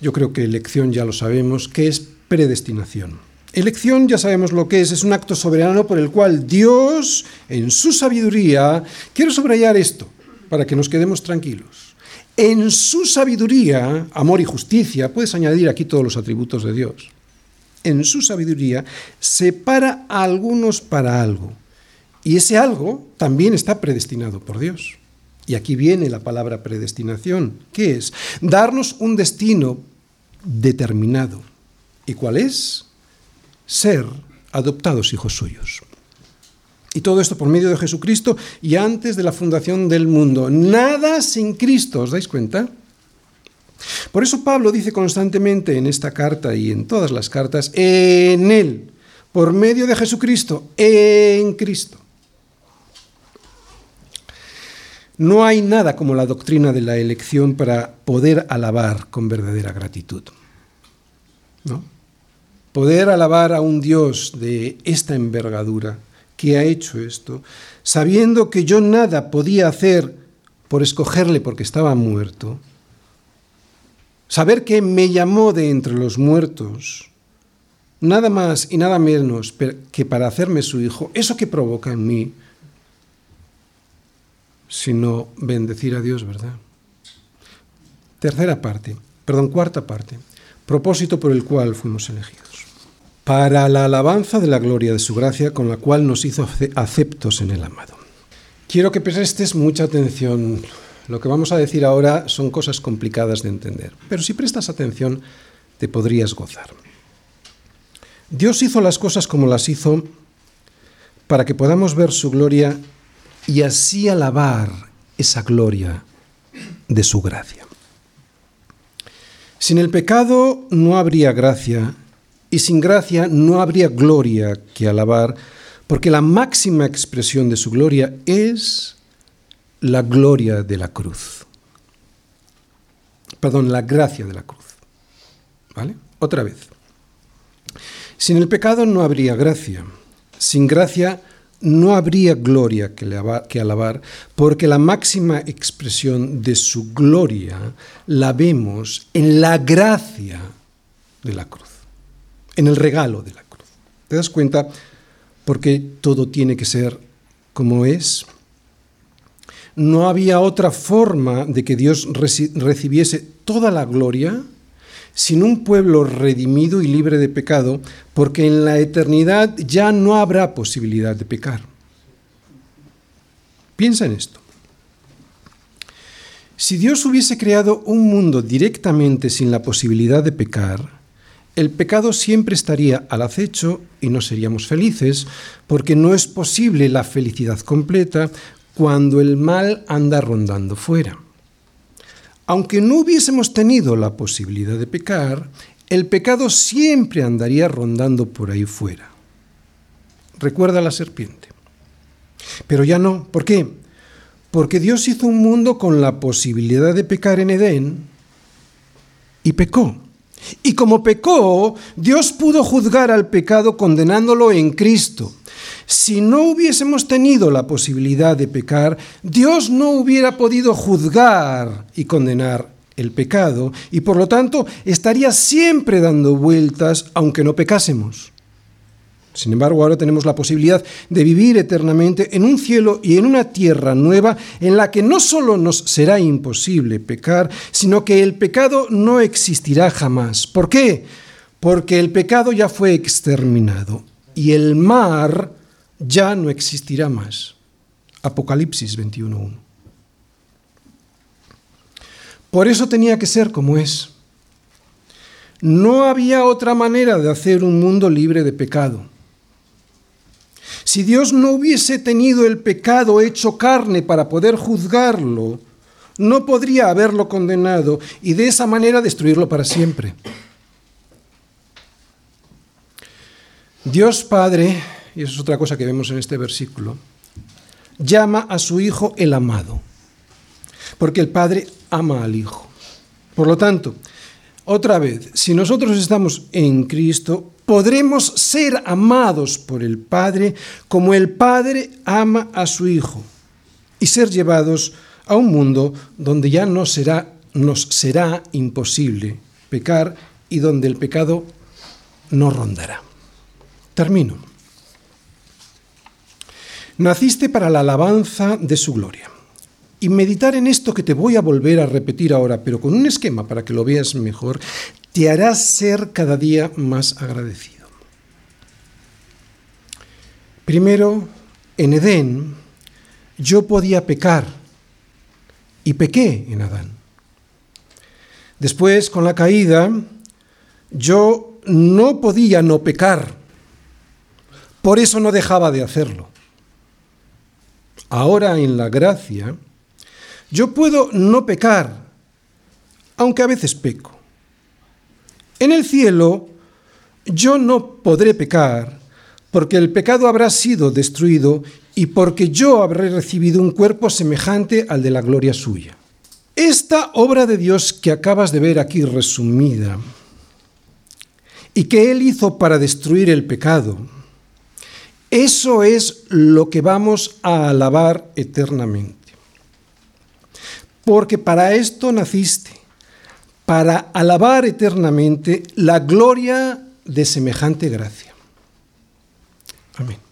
Yo creo que elección ya lo sabemos. ¿Qué es predestinación? Elección ya sabemos lo que es, es un acto soberano por el cual Dios, en su sabiduría, quiero subrayar esto, para que nos quedemos tranquilos. En su sabiduría, amor y justicia, puedes añadir aquí todos los atributos de Dios. En su sabiduría separa a algunos para algo. Y ese algo también está predestinado por Dios. Y aquí viene la palabra predestinación. ¿Qué es? Darnos un destino determinado. ¿Y cuál es? Ser adoptados hijos suyos. Y todo esto por medio de Jesucristo y antes de la fundación del mundo. Nada sin Cristo, ¿os dais cuenta? Por eso Pablo dice constantemente en esta carta y en todas las cartas, en Él, por medio de Jesucristo, en Cristo. No hay nada como la doctrina de la elección para poder alabar con verdadera gratitud. ¿No? Poder alabar a un Dios de esta envergadura que ha hecho esto, sabiendo que yo nada podía hacer por escogerle porque estaba muerto, saber que me llamó de entre los muertos, nada más y nada menos que para hacerme su hijo, eso que provoca en mí, sino bendecir a Dios, ¿verdad? Tercera parte, perdón, cuarta parte, propósito por el cual fuimos elegidos. Para la alabanza de la gloria de su gracia con la cual nos hizo aceptos en el amado. Quiero que prestes mucha atención. Lo que vamos a decir ahora son cosas complicadas de entender, pero si prestas atención te podrías gozar. Dios hizo las cosas como las hizo para que podamos ver su gloria y así alabar esa gloria de su gracia. Sin el pecado no habría gracia y sin gracia no habría gloria que alabar, porque la máxima expresión de su gloria es la gloria de la cruz. Perdón, la gracia de la cruz. ¿Vale? Otra vez. Sin el pecado no habría gracia. Sin gracia no habría gloria que alabar, porque la máxima expresión de su gloria la vemos en la gracia de la cruz, en el regalo de la cruz. ¿Te das cuenta? Porque todo tiene que ser como es. No había otra forma de que Dios recibiese toda la gloria sin un pueblo redimido y libre de pecado, porque en la eternidad ya no habrá posibilidad de pecar. Piensa en esto. Si Dios hubiese creado un mundo directamente sin la posibilidad de pecar, el pecado siempre estaría al acecho y no seríamos felices, porque no es posible la felicidad completa cuando el mal anda rondando fuera. Aunque no hubiésemos tenido la posibilidad de pecar, el pecado siempre andaría rondando por ahí fuera. Recuerda la serpiente. Pero ya no. ¿Por qué? Porque Dios hizo un mundo con la posibilidad de pecar en Edén y pecó. Y como pecó, Dios pudo juzgar al pecado condenándolo en Cristo. Si no hubiésemos tenido la posibilidad de pecar, Dios no hubiera podido juzgar y condenar el pecado y por lo tanto estaría siempre dando vueltas aunque no pecásemos. Sin embargo, ahora tenemos la posibilidad de vivir eternamente en un cielo y en una tierra nueva en la que no solo nos será imposible pecar, sino que el pecado no existirá jamás. ¿Por qué? Porque el pecado ya fue exterminado y el mar ya no existirá más. Apocalipsis 21.1. Por eso tenía que ser como es. No había otra manera de hacer un mundo libre de pecado. Si Dios no hubiese tenido el pecado hecho carne para poder juzgarlo, no podría haberlo condenado y de esa manera destruirlo para siempre. Dios Padre y eso es otra cosa que vemos en este versículo, llama a su Hijo el amado, porque el Padre ama al Hijo. Por lo tanto, otra vez, si nosotros estamos en Cristo, podremos ser amados por el Padre como el Padre ama a su Hijo y ser llevados a un mundo donde ya no será, nos será imposible pecar y donde el pecado no rondará. Termino. Naciste para la alabanza de su gloria. Y meditar en esto que te voy a volver a repetir ahora, pero con un esquema para que lo veas mejor, te hará ser cada día más agradecido. Primero, en Edén, yo podía pecar y pequé en Adán. Después, con la caída, yo no podía no pecar. Por eso no dejaba de hacerlo ahora en la gracia, yo puedo no pecar, aunque a veces peco. En el cielo yo no podré pecar, porque el pecado habrá sido destruido y porque yo habré recibido un cuerpo semejante al de la gloria suya. Esta obra de Dios que acabas de ver aquí resumida y que Él hizo para destruir el pecado, eso es lo que vamos a alabar eternamente. Porque para esto naciste, para alabar eternamente la gloria de semejante gracia. Amén.